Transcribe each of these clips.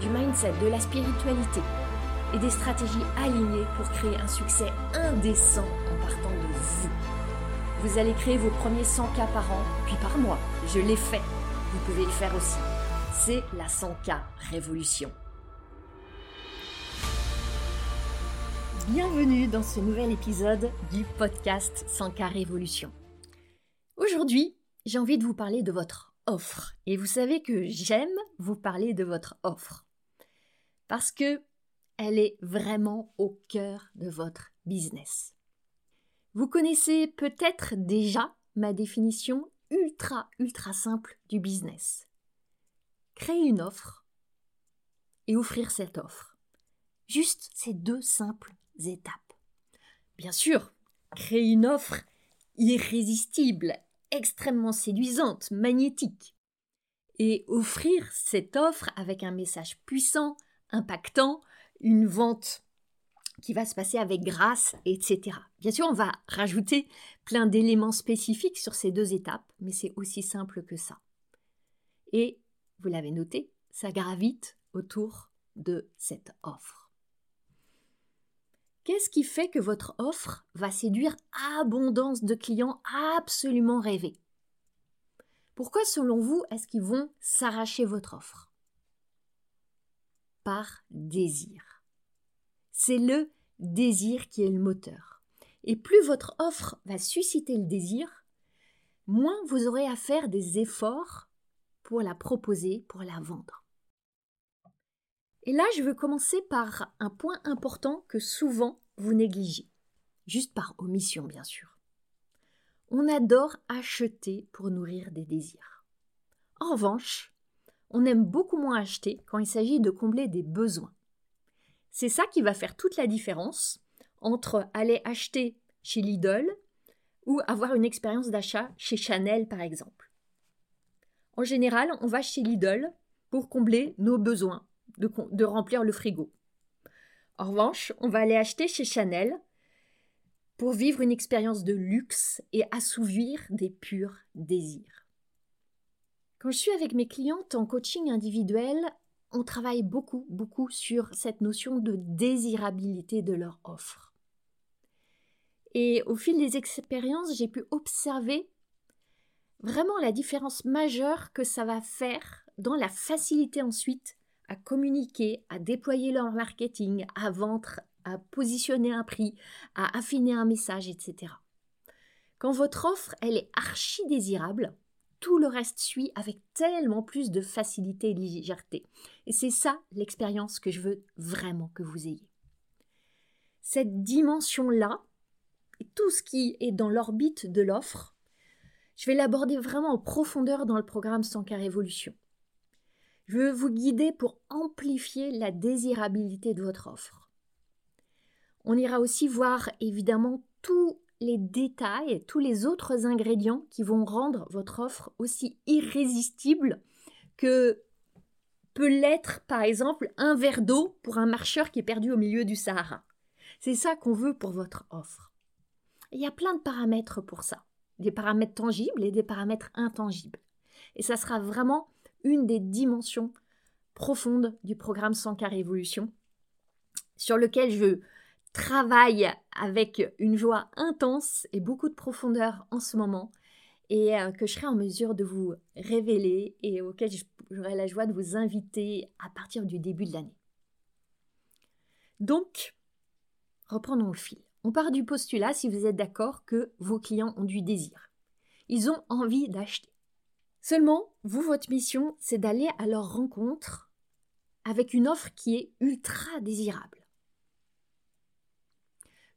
du mindset, de la spiritualité et des stratégies alignées pour créer un succès indécent en partant de vous. Vous allez créer vos premiers 100 k par an, puis par mois. Je l'ai fait. Vous pouvez le faire aussi. C'est la 100K Révolution. Bienvenue dans ce nouvel épisode du podcast 100K Révolution. Aujourd'hui, j'ai envie de vous parler de votre offre. Et vous savez que j'aime vous parler de votre offre. Parce que elle est vraiment au cœur de votre business. Vous connaissez peut-être déjà ma définition ultra ultra simple du business. Créer une offre et offrir cette offre. Juste ces deux simples étapes. Bien sûr, créer une offre irrésistible, extrêmement séduisante, magnétique. Et offrir cette offre avec un message puissant, impactant, une vente qui va se passer avec grâce, etc. Bien sûr, on va rajouter plein d'éléments spécifiques sur ces deux étapes, mais c'est aussi simple que ça. Et, vous l'avez noté, ça gravite autour de cette offre. Qu'est-ce qui fait que votre offre va séduire abondance de clients absolument rêvés? Pourquoi, selon vous, est-ce qu'ils vont s'arracher votre offre? Par désir. C'est le désir qui est le moteur. Et plus votre offre va susciter le désir, moins vous aurez à faire des efforts pour la proposer, pour la vendre. Et là, je veux commencer par un point important que souvent vous négligez, juste par omission bien sûr. On adore acheter pour nourrir des désirs. En revanche, on aime beaucoup moins acheter quand il s'agit de combler des besoins. C'est ça qui va faire toute la différence entre aller acheter chez Lidl ou avoir une expérience d'achat chez Chanel par exemple. En général, on va chez Lidl pour combler nos besoins, de, remplir le frigo. En revanche, on va aller acheter chez Chanel pour vivre une expérience de luxe et assouvir des purs désirs. Quand je suis avec mes clientes en coaching individuel, on travaille beaucoup, beaucoup sur cette notion de désirabilité de leur offre. Et au fil des expériences, j'ai pu observer vraiment la différence majeure que ça va faire dans la facilité ensuite à communiquer, à déployer leur marketing, à vendre, à positionner un prix, à affiner un message, etc. Quand votre offre, elle est archi désirable, tout le reste suit avec tellement plus de facilité et de légèreté. Et c'est ça l'expérience que je veux vraiment que vous ayez. Cette dimension-là, tout ce qui est dans l'orbite de l'offre, je vais l'aborder vraiment en profondeur dans le programme 100 Révolution. Je veux vous guider pour amplifier la désirabilité de votre offre. On ira aussi voir évidemment tous les détails, tous les autres ingrédients qui vont rendre votre offre aussi irrésistible que peut l'être par exemple un verre d'eau pour un marcheur qui est perdu au milieu du Sahara. C'est ça qu'on veut pour votre offre. Il y a plein de paramètres pour ça, des paramètres tangibles et des paramètres intangibles. Et ça sera vraiment une des dimensions profondes du programme 100K Révolution, sur lequel je travaille avec une joie intense et beaucoup de profondeur en ce moment, et euh, que je serai en mesure de vous révéler et auquel j'aurai la joie de vous inviter à partir du début de l'année. Donc, reprenons le fil. On part du postulat, si vous êtes d'accord, que vos clients ont du désir. Ils ont envie d'acheter. Seulement, vous, votre mission, c'est d'aller à leur rencontre avec une offre qui est ultra désirable.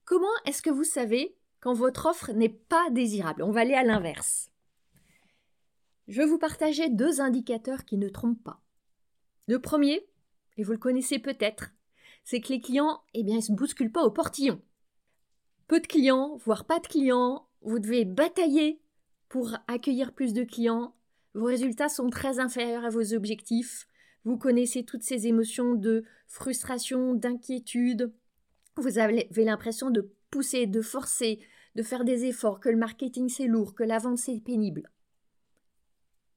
Comment est-ce que vous savez quand votre offre n'est pas désirable? On va aller à l'inverse. Je vais vous partager deux indicateurs qui ne trompent pas. Le premier, et vous le connaissez peut-être, c'est que les clients, eh bien, ils se bousculent pas au portillon. Peu de clients, voire pas de clients, vous devez batailler pour accueillir plus de clients, vos résultats sont très inférieurs à vos objectifs, vous connaissez toutes ces émotions de frustration, d'inquiétude, vous avez l'impression de pousser, de forcer, de faire des efforts, que le marketing c'est lourd, que la vente c'est pénible.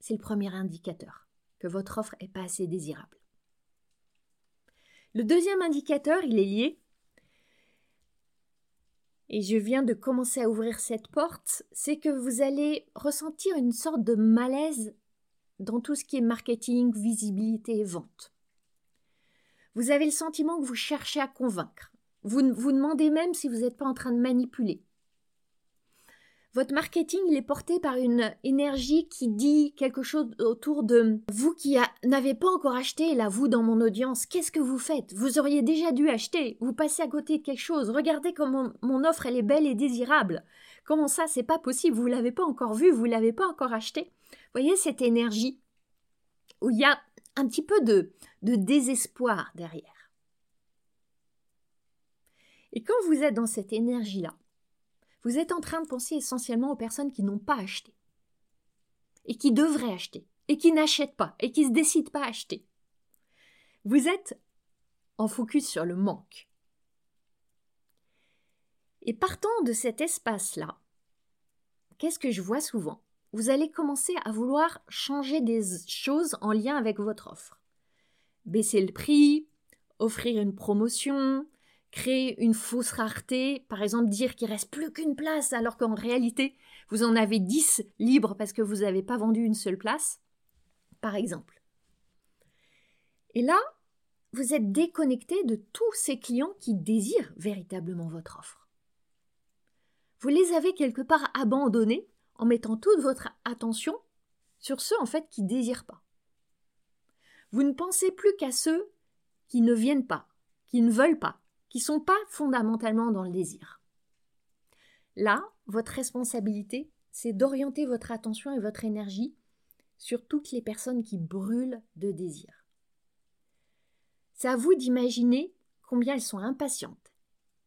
C'est le premier indicateur que votre offre n'est pas assez désirable. Le deuxième indicateur, il est lié et je viens de commencer à ouvrir cette porte, c'est que vous allez ressentir une sorte de malaise dans tout ce qui est marketing, visibilité et vente. Vous avez le sentiment que vous cherchez à convaincre. Vous vous demandez même si vous n'êtes pas en train de manipuler. Votre marketing, il est porté par une énergie qui dit quelque chose autour de vous qui n'avez pas encore acheté, là, vous dans mon audience, qu'est-ce que vous faites? Vous auriez déjà dû acheter, vous passez à côté de quelque chose, regardez comment mon offre, elle est belle et désirable. Comment ça, c'est pas possible, vous l'avez pas encore vu, vous l'avez pas encore acheté voyez cette énergie où il y a un petit peu de, de désespoir derrière. Et quand vous êtes dans cette énergie-là, vous êtes en train de penser essentiellement aux personnes qui n'ont pas acheté, et qui devraient acheter, et qui n'achètent pas, et qui ne se décident pas à acheter. Vous êtes en focus sur le manque. Et partant de cet espace-là, qu'est-ce que je vois souvent? Vous allez commencer à vouloir changer des choses en lien avec votre offre. Baisser le prix, offrir une promotion, créer une fausse rareté, par exemple dire qu'il reste plus qu'une place alors qu'en réalité vous en avez 10 libres parce que vous n'avez pas vendu une seule place, par exemple. Et là, vous êtes déconnecté de tous ces clients qui désirent véritablement votre offre. Vous les avez quelque part abandonnés en mettant toute votre attention sur ceux en fait qui désirent pas. Vous ne pensez plus qu'à ceux qui ne viennent pas, qui ne veulent pas, qui ne sont pas fondamentalement dans le désir. Là, votre responsabilité, c'est d'orienter votre attention et votre énergie sur toutes les personnes qui brûlent de désir. C'est à vous d'imaginer combien elles sont impatientes,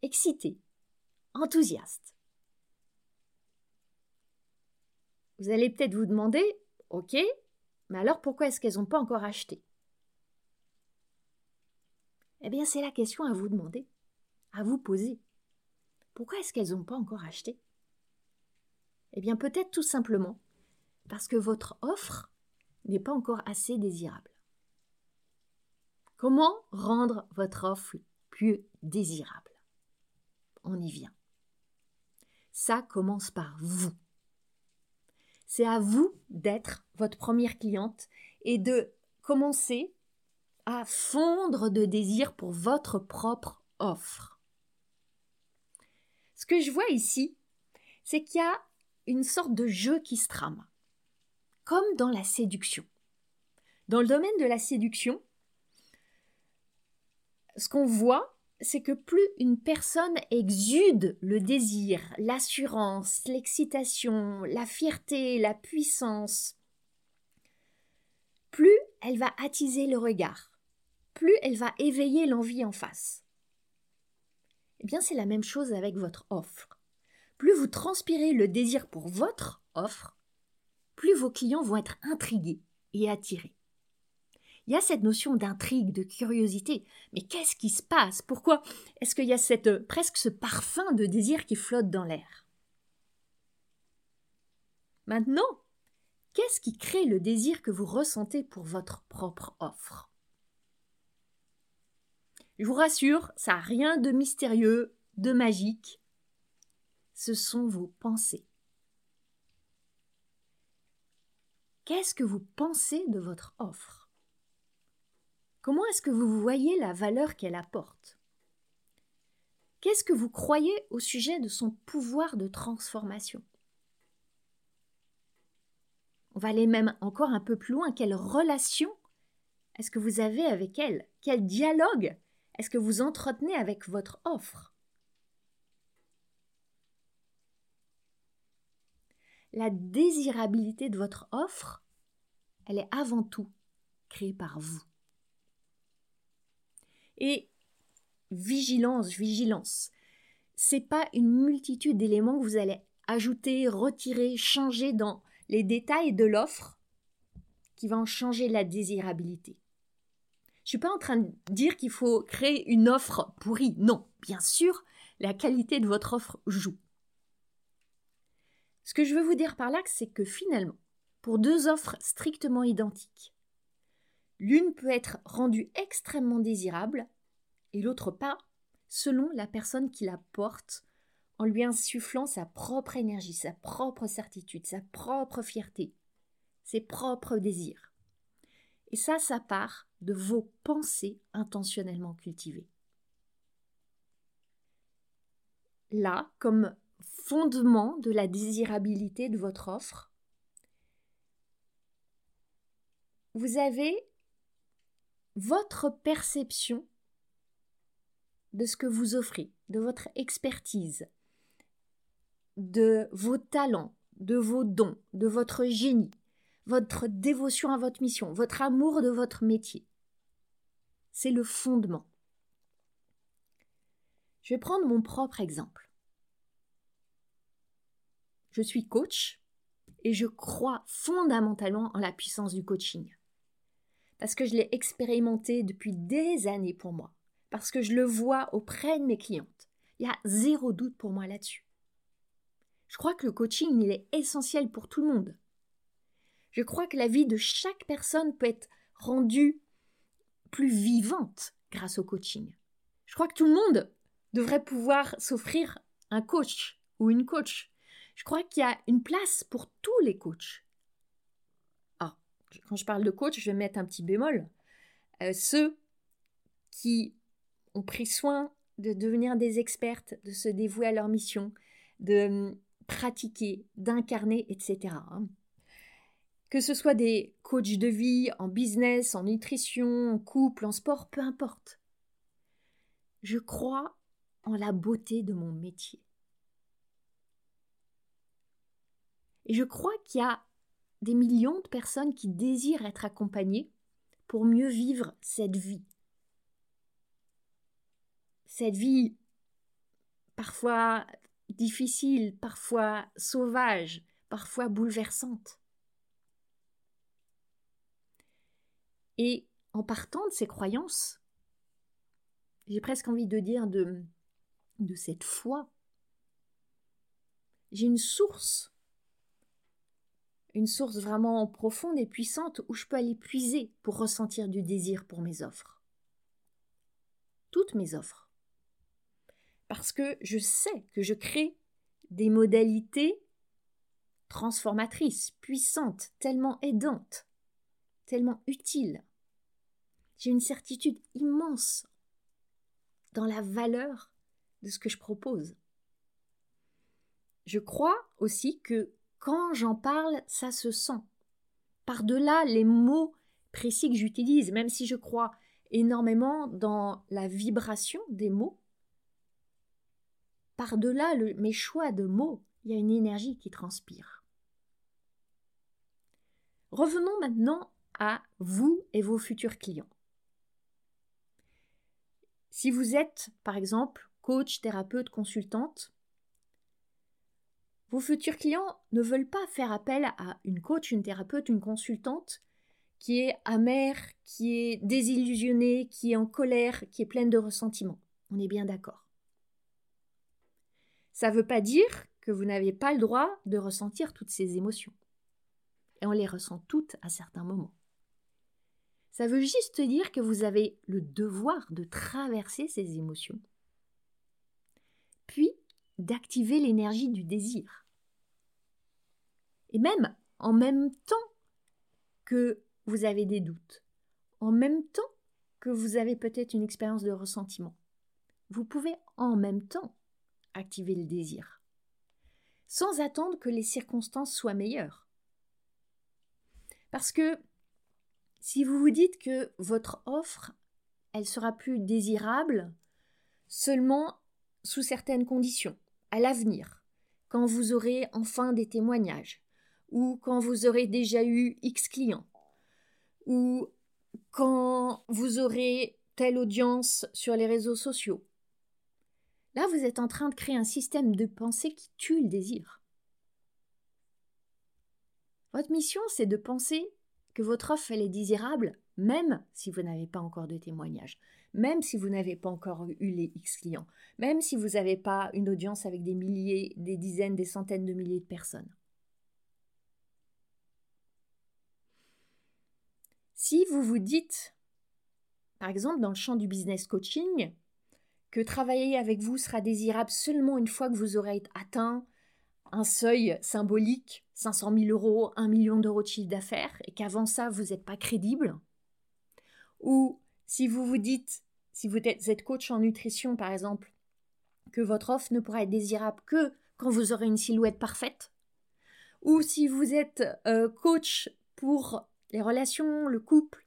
excitées, enthousiastes. Vous allez peut-être vous demander, ok, mais alors pourquoi est-ce qu'elles n'ont pas encore acheté? Eh bien, c'est la question à vous demander vous poser. Pourquoi est-ce qu'elles n'ont pas encore acheté? Eh bien peut-être tout simplement parce que votre offre n'est pas encore assez désirable. Comment rendre votre offre plus désirable? On y vient. Ça commence par vous. C'est à vous d'être votre première cliente et de commencer à fondre de désir pour votre propre offre. Ce que je vois ici, c'est qu'il y a une sorte de jeu qui se trame, comme dans la séduction. Dans le domaine de la séduction, ce qu'on voit, c'est que plus une personne exude le désir, l'assurance, l'excitation, la fierté, la puissance, plus elle va attiser le regard, plus elle va éveiller l'envie en face. Eh bien, c'est la même chose avec votre offre. Plus vous transpirez le désir pour votre offre, plus vos clients vont être intrigués et attirés. Il y a cette notion d'intrigue, de curiosité. Mais qu'est-ce qui se passe? Pourquoi est-ce qu'il y a cette, presque ce parfum de désir qui flotte dans l'air? Maintenant, qu'est-ce qui crée le désir que vous ressentez pour votre propre offre? Je vous rassure, ça n'a rien de mystérieux, de magique. Ce sont vos pensées. Qu'est-ce que vous pensez de votre offre? Comment est-ce que vous voyez la valeur qu'elle apporte? Qu'est-ce que vous croyez au sujet de son pouvoir de transformation? On va aller même encore un peu plus loin. Quelle relation est-ce que vous avez avec elle? Quel dialogue est-ce que vous entretenez avec votre offre? La désirabilité de votre offre, elle est avant tout créée par vous. Et vigilance, vigilance. C'est pas une multitude d'éléments que vous allez ajouter, retirer, changer dans les détails de l'offre qui va en changer la désirabilité. Je suis pas en train de dire qu'il faut créer une offre pourrie. Non, bien sûr, la qualité de votre offre joue. Ce que je veux vous dire par là, c'est que finalement, pour deux offres strictement identiques, l'une peut être rendue extrêmement désirable et l'autre pas, selon la personne qui la porte, en lui insufflant sa propre énergie, sa propre certitude, sa propre fierté, ses propres désirs. Et ça, ça part de vos pensées intentionnellement cultivées. Là, comme fondement de la désirabilité de votre offre, vous avez votre perception de ce que vous offrez, de votre expertise, de vos talents, de vos dons, de votre génie, votre dévotion à votre mission, votre amour de votre métier. C'est le fondement. Je vais prendre mon propre exemple. Je suis coach et je crois fondamentalement en la puissance du coaching. Parce que je l'ai expérimenté depuis des années pour moi. Parce que je le vois auprès de mes clientes. Il y a zéro doute pour moi là-dessus. Je crois que le coaching, il est essentiel pour tout le monde. Je crois que la vie de chaque personne peut être rendue plus vivante grâce au coaching. Je crois que tout le monde devrait pouvoir s'offrir un coach ou une coach je crois qu'il y a une place pour tous les coachs. Ah, quand je parle de coach, je vais mettre un petit bémol. Euh, ceux qui ont pris soin de devenir des expertes, de se dévouer à leur mission, de hum, pratiquer, d'incarner, etc. Que ce soit des coachs de vie, en business, en nutrition, en couple, en sport, peu importe. Je crois en la beauté de mon métier. Et je crois qu'il y a des millions de personnes qui désirent être accompagnées pour mieux vivre cette vie. Cette vie parfois difficile, parfois sauvage, parfois bouleversante. Et en partant de ces croyances, j'ai presque envie de dire de, de cette foi, j'ai une source une source vraiment profonde et puissante où je peux aller puiser pour ressentir du désir pour mes offres. Toutes mes offres. Parce que je sais que je crée des modalités transformatrices, puissantes, tellement aidantes, tellement utiles. J'ai une certitude immense dans la valeur de ce que je propose. Je crois aussi que quand j'en parle, ça se sent. Par-delà les mots précis que j'utilise, même si je crois énormément dans la vibration des mots, par-delà mes choix de mots, il y a une énergie qui transpire. Revenons maintenant à vous et vos futurs clients. Si vous êtes, par exemple, coach, thérapeute, consultante, vos futurs clients ne veulent pas faire appel à une coach, une thérapeute, une consultante qui est amère, qui est désillusionnée, qui est en colère, qui est pleine de ressentiment. On est bien d'accord. Ça ne veut pas dire que vous n'avez pas le droit de ressentir toutes ces émotions. Et on les ressent toutes à certains moments. Ça veut juste dire que vous avez le devoir de traverser ces émotions, puis d'activer l'énergie du désir. Et même en même temps que vous avez des doutes, en même temps que vous avez peut-être une expérience de ressentiment, vous pouvez en même temps activer le désir, sans attendre que les circonstances soient meilleures. Parce que si vous vous dites que votre offre, elle sera plus désirable seulement sous certaines conditions, à l'avenir, quand vous aurez enfin des témoignages, ou quand vous aurez déjà eu X clients, ou quand vous aurez telle audience sur les réseaux sociaux. Là, vous êtes en train de créer un système de pensée qui tue le désir. Votre mission, c'est de penser que votre offre, est désirable, même si vous n'avez pas encore de témoignages, même si vous n'avez pas encore eu les X clients, même si vous n'avez pas une audience avec des milliers, des dizaines, des centaines de milliers de personnes. Si vous vous dites, par exemple dans le champ du business coaching, que travailler avec vous sera désirable seulement une fois que vous aurez atteint un seuil symbolique, 500 000 euros, 1 million d'euros de chiffre d'affaires, et qu'avant ça, vous n'êtes pas crédible, ou si vous vous dites, si vous êtes coach en nutrition par exemple, que votre offre ne pourra être désirable que quand vous aurez une silhouette parfaite, ou si vous êtes euh, coach pour les relations, le couple,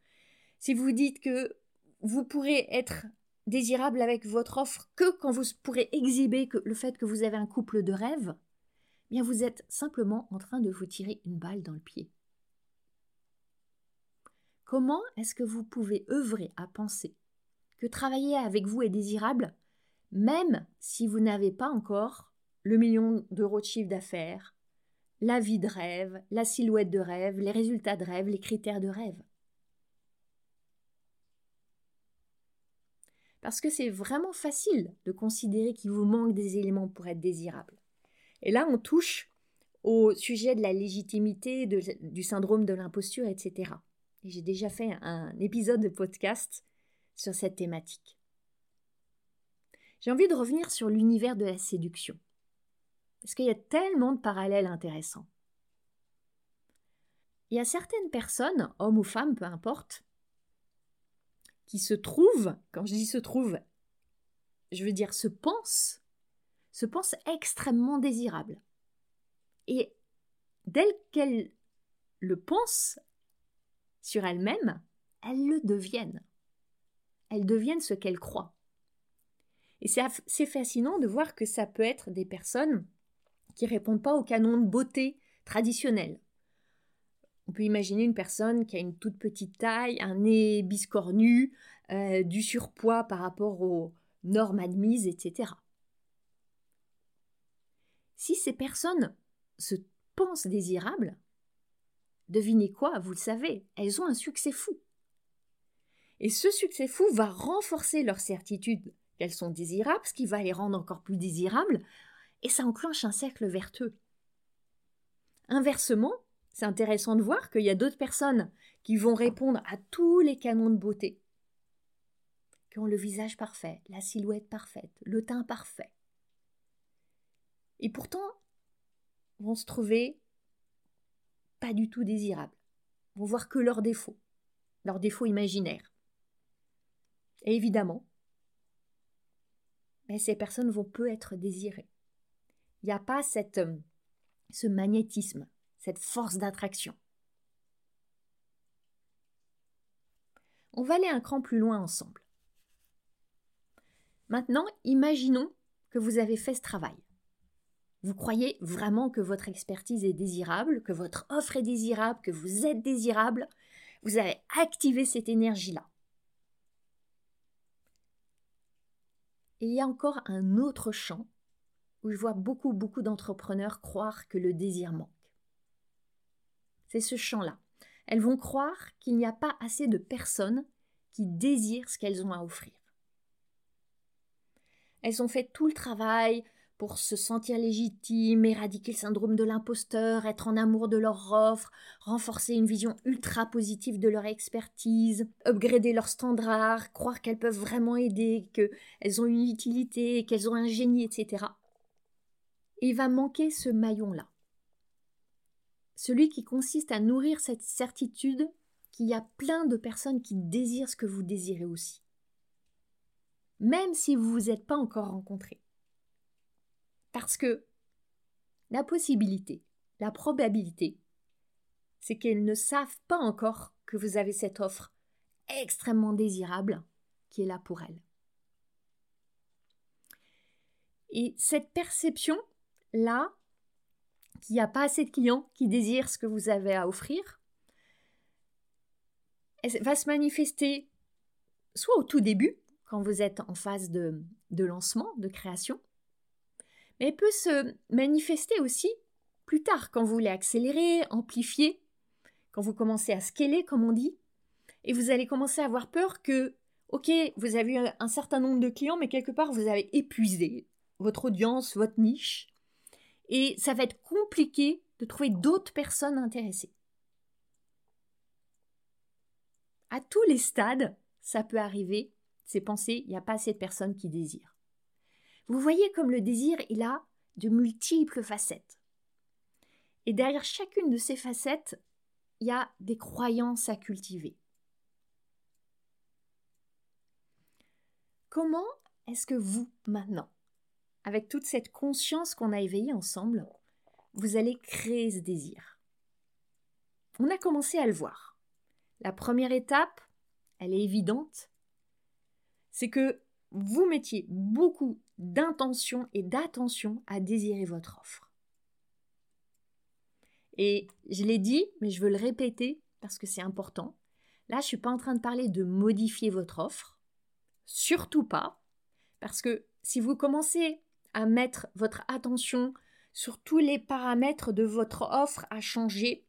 si vous dites que vous pourrez être désirable avec votre offre que quand vous pourrez exhiber que le fait que vous avez un couple de rêve, bien vous êtes simplement en train de vous tirer une balle dans le pied. Comment est-ce que vous pouvez œuvrer à penser que travailler avec vous est désirable, même si vous n'avez pas encore le million d'euros de chiffre d'affaires, la vie de rêve, la silhouette de rêve, les résultats de rêve, les critères de rêve? Parce que c'est vraiment facile de considérer qu'il vous manque des éléments pour être désirable. Et là, on touche au sujet de la légitimité, du syndrome de l'imposture, etc j'ai déjà fait un épisode de podcast sur cette thématique. J'ai envie de revenir sur l'univers de la séduction. Parce qu'il y a tellement de parallèles intéressants. Il y a certaines personnes, hommes ou femmes, peu importe, qui se trouvent, quand je dis se trouvent, je veux dire se pensent, se pensent extrêmement désirables. Et dès qu'elles le pensent, sur elles-mêmes, elles le deviennent. Elles deviennent ce qu'elles croient. Et c'est fascinant de voir que ça peut être des personnes qui répondent pas au canon de beauté traditionnel. On peut imaginer une personne qui a une toute petite taille, un nez biscornu, euh, du surpoids par rapport aux normes admises, etc. Si ces personnes se pensent désirables, Devinez quoi, vous le savez, elles ont un succès fou. Et ce succès fou va renforcer leur certitude qu'elles sont désirables, ce qui va les rendre encore plus désirables, et ça enclenche un cercle vertueux. Inversement, c'est intéressant de voir qu'il y a d'autres personnes qui vont répondre à tous les canons de beauté, qui ont le visage parfait, la silhouette parfaite, le teint parfait. Et pourtant, vont se trouver pas du tout désirables, vont voir que leurs défauts, leurs défauts imaginaires. Et évidemment, mais ces personnes vont peu être désirées. Il n'y a pas cette, euh, ce magnétisme, cette force d'attraction. On va aller un cran plus loin ensemble. Maintenant, imaginons que vous avez fait ce travail. Vous croyez vraiment que votre expertise est désirable, que votre offre est désirable, que vous êtes désirable? Vous avez activé cette énergie-là. Il y a encore un autre champ où je vois beaucoup, beaucoup d'entrepreneurs croire que le désir manque. C'est ce champ-là. Elles vont croire qu'il n'y a pas assez de personnes qui désirent ce qu'elles ont à offrir. Elles ont fait tout le travail pour se sentir légitime, éradiquer le syndrome de l'imposteur, être en amour de leur offre, renforcer une vision ultra positive de leur expertise, upgrader leurs standards, croire qu'elles peuvent vraiment aider, qu'elles ont une utilité, qu'elles ont un génie, etc. il va manquer ce maillon-là. Celui qui consiste à nourrir cette certitude qu'il y a plein de personnes qui désirent ce que vous désirez aussi. Même si vous ne vous êtes pas encore rencontrés. Parce que la possibilité, la probabilité, c'est qu'elles ne savent pas encore que vous avez cette offre extrêmement désirable qui est là pour elles. Et cette perception-là, qu'il n'y a pas assez de clients qui désirent ce que vous avez à offrir, va se manifester soit au tout début, quand vous êtes en phase de lancement, de création, mais elle peut se manifester aussi plus tard, quand vous voulez accélérer, amplifier, quand vous commencez à scaler, comme on dit, et vous allez commencer à avoir peur que, ok, vous avez eu un certain nombre de clients, mais quelque part, vous avez épuisé votre audience, votre niche, et ça va être compliqué de trouver d'autres personnes intéressées. À tous les stades, ça peut arriver, c'est penser, il n'y a pas assez de personnes qui désirent. Vous voyez comme le désir, il a de multiples facettes. Et derrière chacune de ces facettes, il y a des croyances à cultiver. Comment est-ce que vous, maintenant, avec toute cette conscience qu'on a éveillée ensemble, vous allez créer ce désir? On a commencé à le voir. La première étape, elle est évidente, c'est que vous mettiez beaucoup d'intention et d'attention à désirer votre offre. Et je l'ai dit, mais je veux le répéter parce que c'est important. Là, je ne suis pas en train de parler de modifier votre offre. Surtout pas. Parce que si vous commencez à mettre votre attention sur tous les paramètres de votre offre à changer,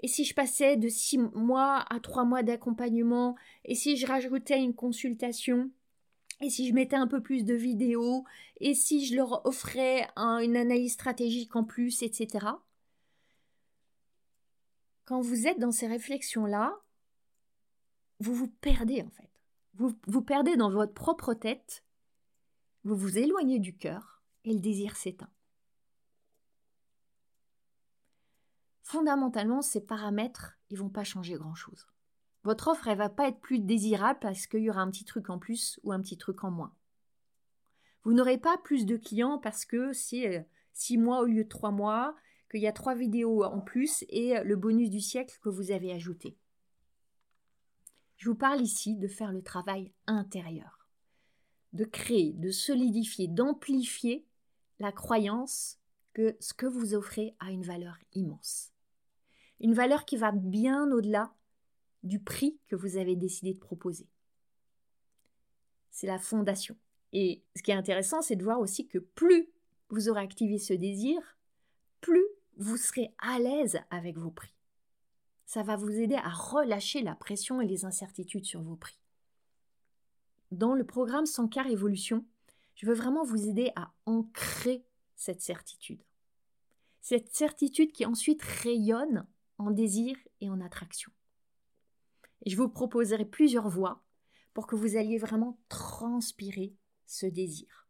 et si je passais de six mois à trois mois d'accompagnement, et si je rajoutais une consultation, et si je mettais un peu plus de vidéos, et si je leur offrais une analyse stratégique en plus, etc. Quand vous êtes dans ces réflexions-là, vous vous perdez en fait. Vous vous perdez dans votre propre tête, vous vous éloignez du cœur, et le désir s'éteint. Fondamentalement, ces paramètres, ils vont pas changer grand-chose. Votre offre, elle va pas être plus désirable parce qu'il y aura un petit truc en plus ou un petit truc en moins. Vous n'aurez pas plus de clients parce que c'est euh, six mois au lieu de trois mois, qu'il y a trois vidéos en plus et le bonus du siècle que vous avez ajouté. Je vous parle ici de faire le travail intérieur, de créer, de solidifier, d'amplifier la croyance que ce que vous offrez a une valeur immense. Une valeur qui va bien au-delà du prix que vous avez décidé de proposer. C'est la fondation. Et ce qui est intéressant, c'est de voir aussi que plus vous aurez activé ce désir, plus vous serez à l'aise avec vos prix. Ça va vous aider à relâcher la pression et les incertitudes sur vos prix. Dans le programme 100 car évolution, je veux vraiment vous aider à ancrer cette certitude. Cette certitude qui ensuite rayonne en désir et en attraction. Je vous proposerai plusieurs voies pour que vous alliez vraiment transpirer ce désir.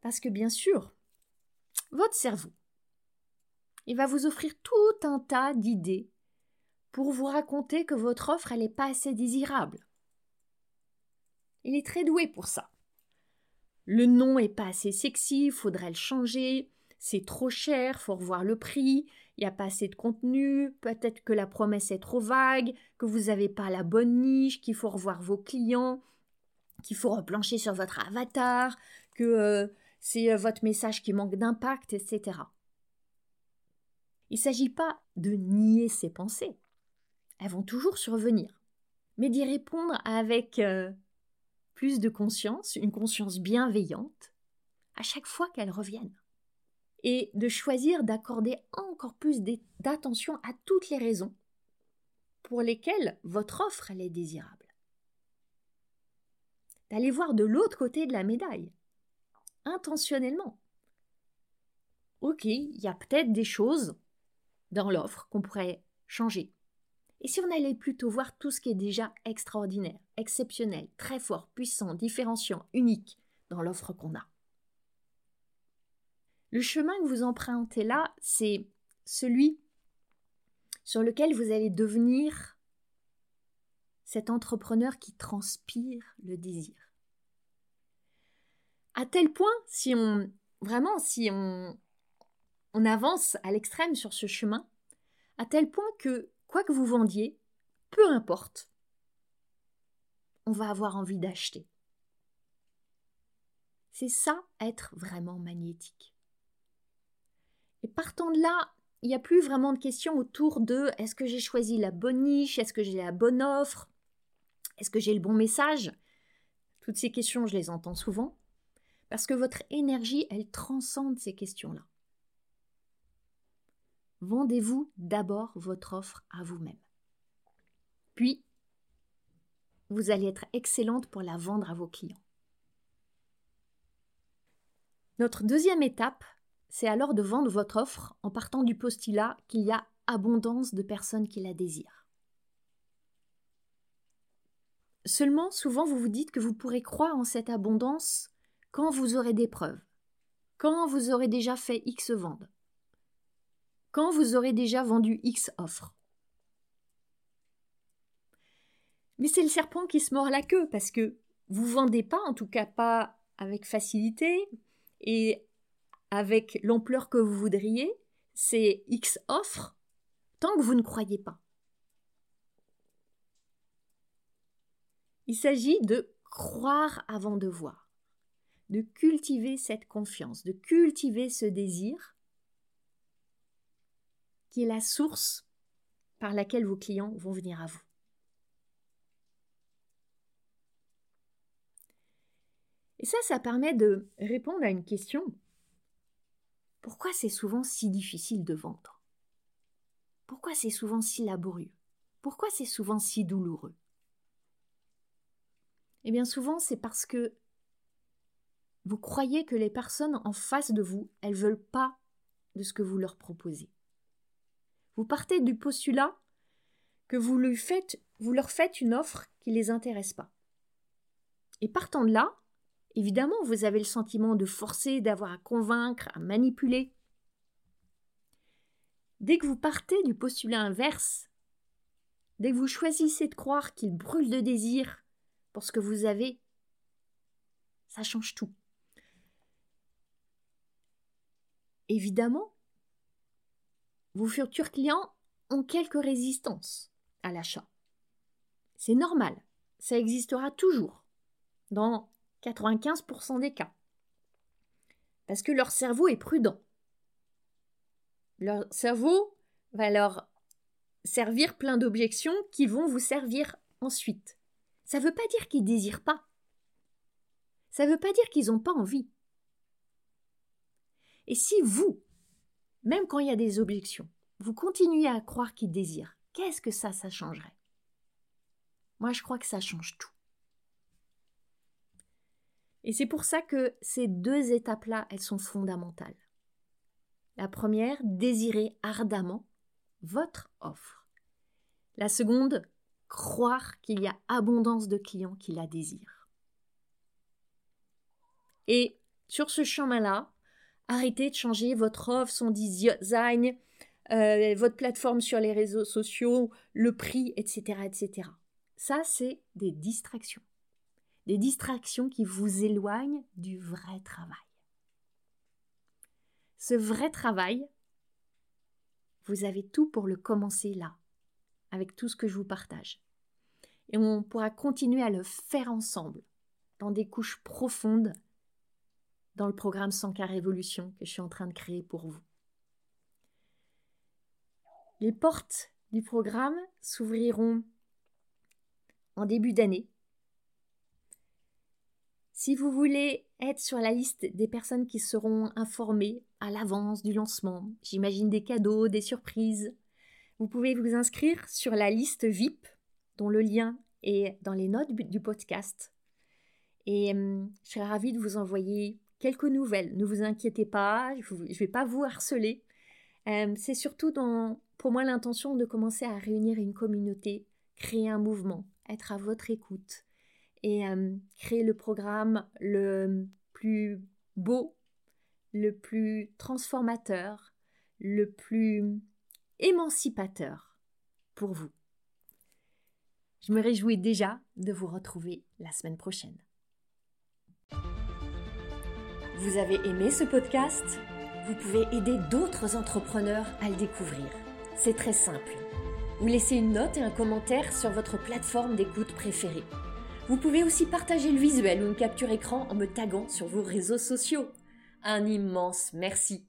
Parce que bien sûr, votre cerveau, il va vous offrir tout un tas d'idées pour vous raconter que votre offre, elle n'est pas assez désirable. Il est très doué pour ça. Le nom est pas assez sexy, faudrait le changer, c'est trop cher, faut revoir le prix, il n'y a pas assez de contenu, peut-être que la promesse est trop vague, que vous n'avez pas la bonne niche, qu'il faut revoir vos clients, qu'il faut replancher sur votre avatar, que euh, c'est euh, votre message qui manque d'impact, etc. Il ne s'agit pas de nier ces pensées. Elles vont toujours survenir. Mais d'y répondre avec euh, plus de conscience, une conscience bienveillante, à chaque fois qu'elles reviennent. Et de choisir d'accorder encore plus d'attention à toutes les raisons pour lesquelles votre offre est désirable. D'aller voir de l'autre côté de la médaille, intentionnellement. Ok, il y a peut-être des choses dans l'offre qu'on pourrait changer. Et si on allait plutôt voir tout ce qui est déjà extraordinaire, exceptionnel, très fort, puissant, différenciant, unique dans l'offre qu'on a? Le chemin que vous empruntez là, c'est celui sur lequel vous allez devenir cet entrepreneur qui transpire le désir. À tel point, si on vraiment, si on, on avance à l'extrême sur ce chemin, à tel point que quoi que vous vendiez, peu importe, on va avoir envie d'acheter. C'est ça être vraiment magnétique. Et partant de là, il n'y a plus vraiment de questions autour de est-ce que j'ai choisi la bonne niche, est-ce que j'ai la bonne offre, Est-ce que j'ai le bon message? Toutes ces questions, je les entends souvent. Parce que votre énergie, elle transcende ces questions-là. Vendez-vous d'abord votre offre à vous-même. Puis, vous allez être excellente pour la vendre à vos clients. Notre deuxième étape, c'est alors de vendre votre offre en partant du postulat qu'il y a abondance de personnes qui la désirent. Seulement, souvent, vous vous dites que vous pourrez croire en cette abondance quand vous aurez des preuves, quand vous aurez déjà fait X ventes, quand vous aurez déjà vendu X offres. Mais c'est le serpent qui se mord la queue parce que vous vendez pas, en tout cas pas avec facilité et avec l'ampleur que vous voudriez, c'est X offres tant que vous ne croyez pas. Il s'agit de croire avant de voir, de cultiver cette confiance, de cultiver ce désir qui est la source par laquelle vos clients vont venir à vous. Et ça, ça permet de répondre à une question. Pourquoi c'est souvent si difficile de vendre? Pourquoi c'est souvent si laborieux? Pourquoi c'est souvent si douloureux? Eh bien souvent, c'est parce que vous croyez que les personnes en face de vous, elles veulent pas de ce que vous leur proposez. Vous partez du postulat que vous, vous leur faites une offre qui ne les intéresse pas. Et partant de là, Évidemment, vous avez le sentiment de forcer, d'avoir à convaincre, à manipuler. Dès que vous partez du postulat inverse, dès que vous choisissez de croire qu'il brûle de désir pour ce que vous avez, ça change tout. Évidemment, vos futurs clients ont quelques résistances à l'achat. C'est normal, ça existera toujours. Dans 95% des cas. Parce que leur cerveau est prudent. Leur cerveau va leur servir plein d'objections qui vont vous servir ensuite. Ça ne veut pas dire qu'ils désirent pas. Ça ne veut pas dire qu'ils n'ont pas envie. Et si vous, même quand il y a des objections, vous continuez à croire qu'ils désirent, qu'est-ce que ça, ça changerait? Moi, je crois que ça change tout. Et c'est pour ça que ces deux étapes-là, elles sont fondamentales. La première, désirer ardemment votre offre. La seconde, croire qu'il y a abondance de clients qui la désirent. Et sur ce chemin-là, arrêtez de changer votre offre, son design, euh, votre plateforme sur les réseaux sociaux, le prix, etc. etc. Ça, c'est des distractions des distractions qui vous éloignent du vrai travail. Ce vrai travail, vous avez tout pour le commencer là, avec tout ce que je vous partage. Et on pourra continuer à le faire ensemble, dans des couches profondes, dans le programme 100K Révolution que je suis en train de créer pour vous. Les portes du programme s'ouvriront en début d'année si vous voulez être sur la liste des personnes qui seront informées à l'avance du lancement, j'imagine des cadeaux, des surprises, vous pouvez vous inscrire sur la liste VIP, dont le lien est dans les notes du podcast. Et hum, je serais ravie de vous envoyer quelques nouvelles. Ne vous inquiétez pas, je ne vais pas vous harceler. Hum, c'est surtout pour moi l'intention de commencer à réunir une communauté, créer un mouvement, être à votre écoute et euh, créer le programme le plus beau, le plus transformateur, le plus émancipateur pour vous. Je me réjouis déjà de vous retrouver la semaine prochaine. Vous avez aimé ce podcast? Vous pouvez aider d'autres entrepreneurs à le découvrir. C'est très simple. Vous laissez une note et un commentaire sur votre plateforme d'écoute préférée. Vous pouvez aussi partager le visuel ou une capture écran en me taguant sur vos réseaux sociaux. Un immense merci.